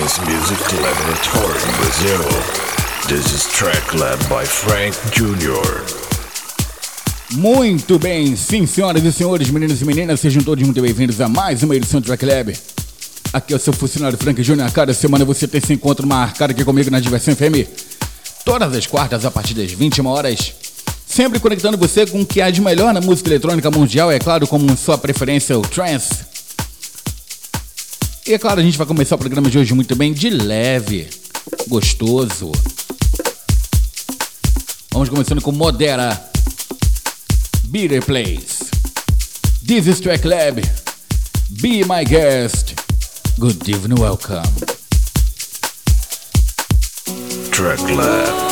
Music Laboratory Brazil. This is track led by Frank Jr. Muito bem, sim, senhoras e senhores, meninos e meninas, sejam todos muito bem-vindos a mais uma edição do Track Lab. Aqui é o seu funcionário Frank Jr. Cada semana você tem esse encontro marcado aqui comigo na Diversão FM. Todas as quartas, a partir das 21 horas. Sempre conectando você com o que há de melhor na música eletrônica mundial, é claro, como sua preferência, o trance. E é claro, a gente vai começar o programa de hoje muito bem, de leve, gostoso. Vamos começando com Modera. Beater Place. This is Track Lab. Be my guest. Good evening, welcome. Track lab.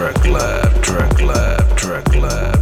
track lab, track lab, track lab.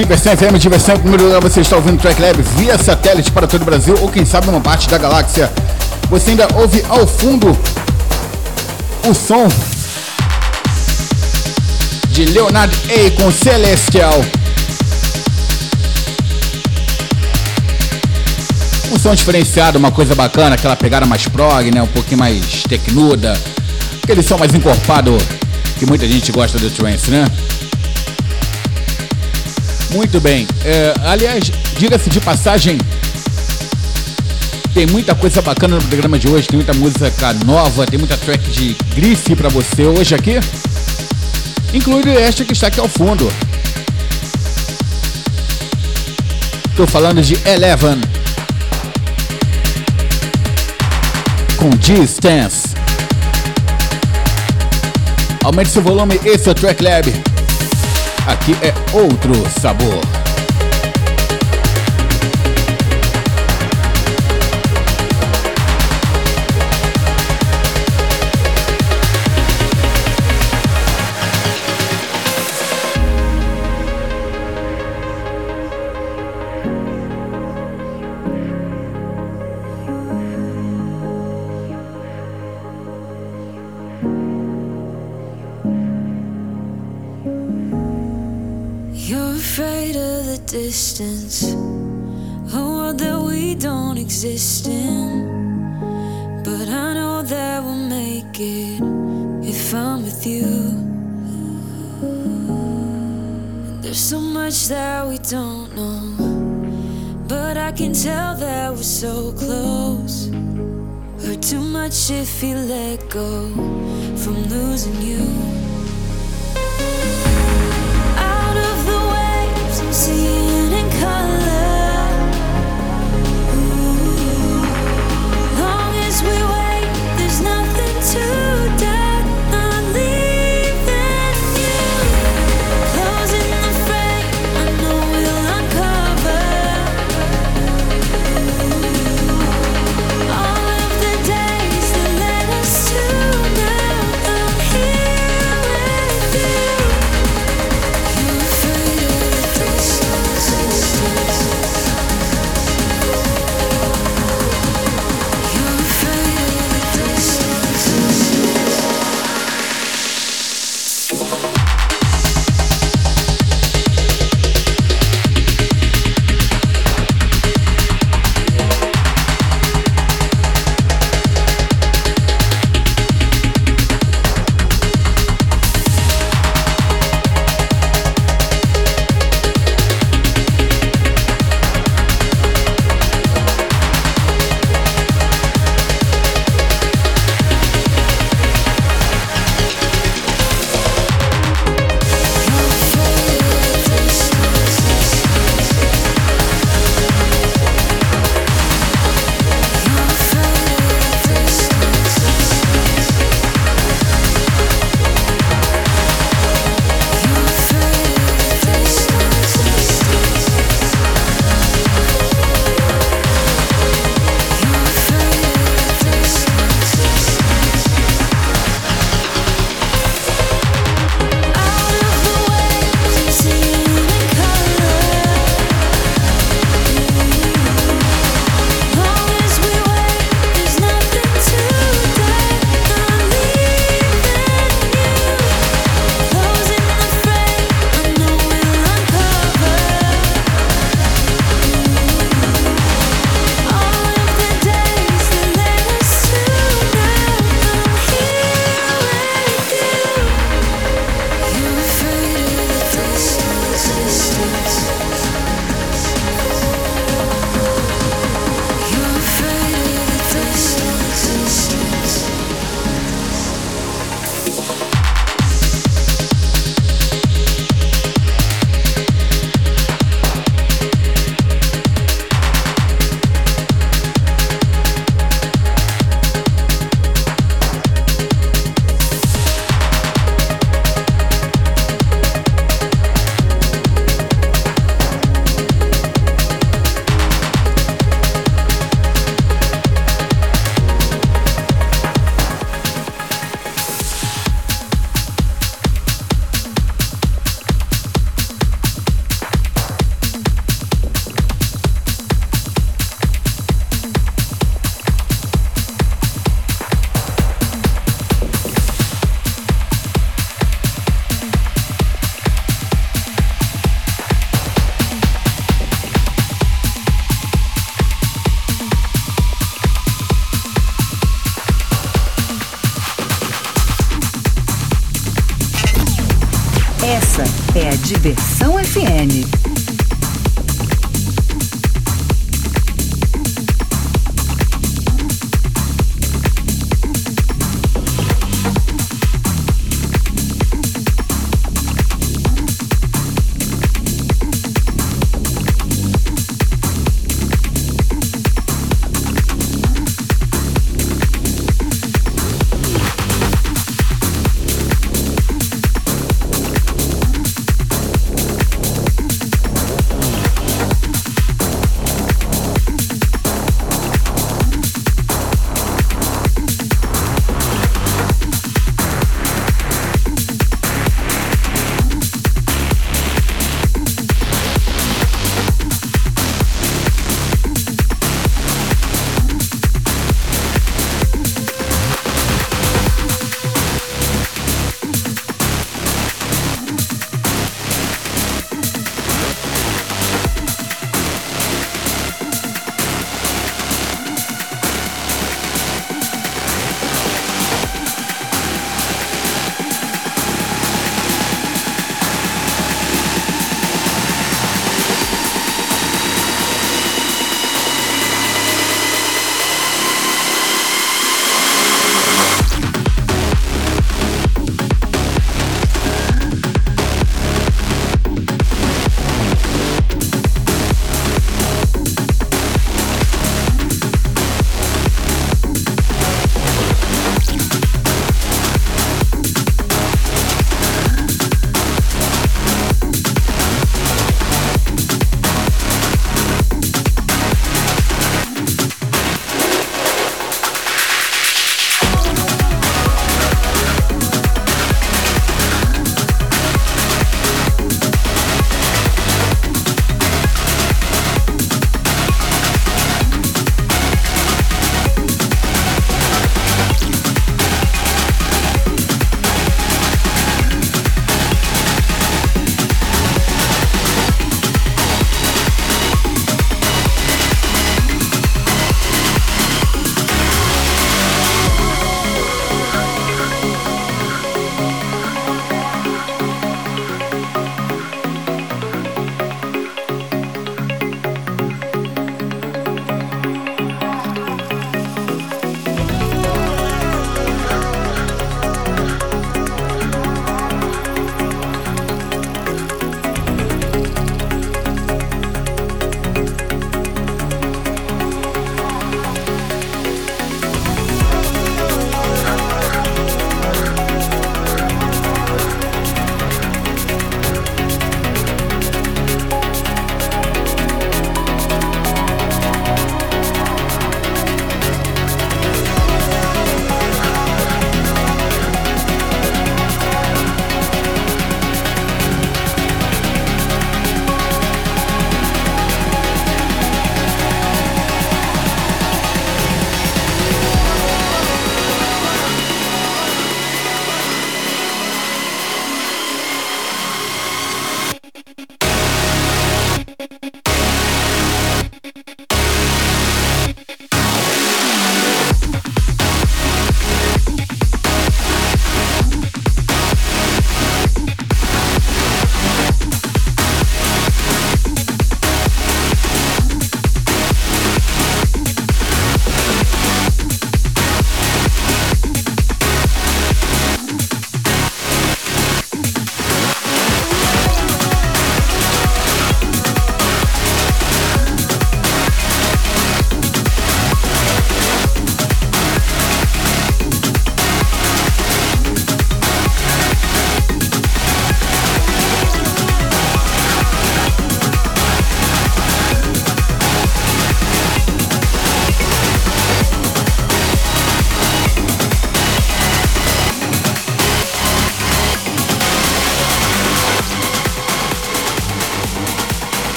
Diversão FM, diversão primeiro lugar, você está ouvindo Track Lab via satélite para todo o Brasil ou quem sabe uma parte da galáxia. Você ainda ouve ao fundo o som de Leonard A com Celestial. Um som diferenciado, uma coisa bacana, aquela pegada mais prog, né? Um pouquinho mais tecnuda. Aquele som mais encorpado que muita gente gosta do trance, né? Muito bem. É, aliás, diga-se de passagem, tem muita coisa bacana no programa de hoje, tem muita música nova, tem muita track de grife para você hoje aqui. Incluindo esta que está aqui ao fundo. Estou falando de Eleven. Com G-Stance. Aumente seu volume, esse é o Track Lab. Aqui é outro sabor. Don't exist in. But I know that we'll make it if I'm with you. There's so much that we don't know, but I can tell that we're so close. Hurt too much if you let go from losing you. seeing in color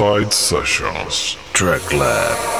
Side Sessions. Track Lab.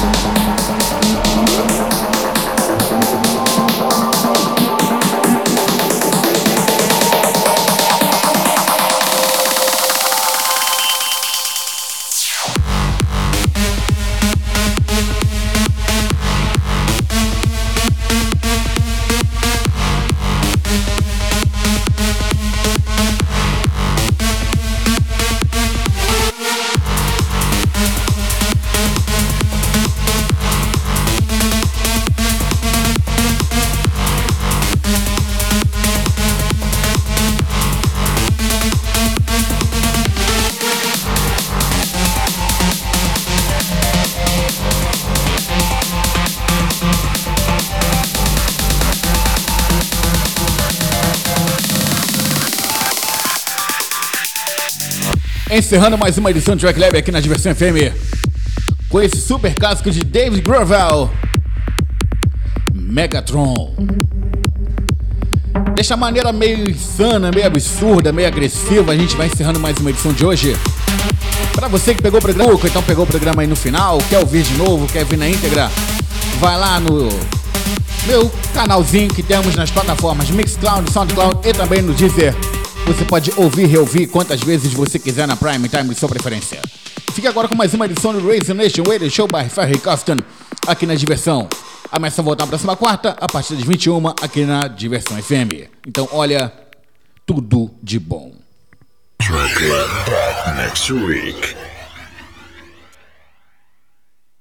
Sessions. Encerrando mais uma edição de Track Lab aqui na Diversão FM. Com esse super casco de David Grovel. Megatron. Dessa maneira meio insana, meio absurda, meio agressiva, a gente vai encerrando mais uma edição de hoje. Pra você que pegou o programa, então pegou o programa aí no final, quer ouvir de novo, quer vir na íntegra, vai lá no meu canalzinho que temos nas plataformas Mixcloud, Soundcloud e também no Deezer. Você pode ouvir e reouvir quantas vezes você quiser na Prime Time de sua preferência. Fique agora com mais uma edição do Raise Nation Radio Show by Ferry Coston aqui na Diversão. Ameaça voltar na próxima quarta, a partir das 21 aqui na Diversão FM. Então, olha, tudo de bom. Next week.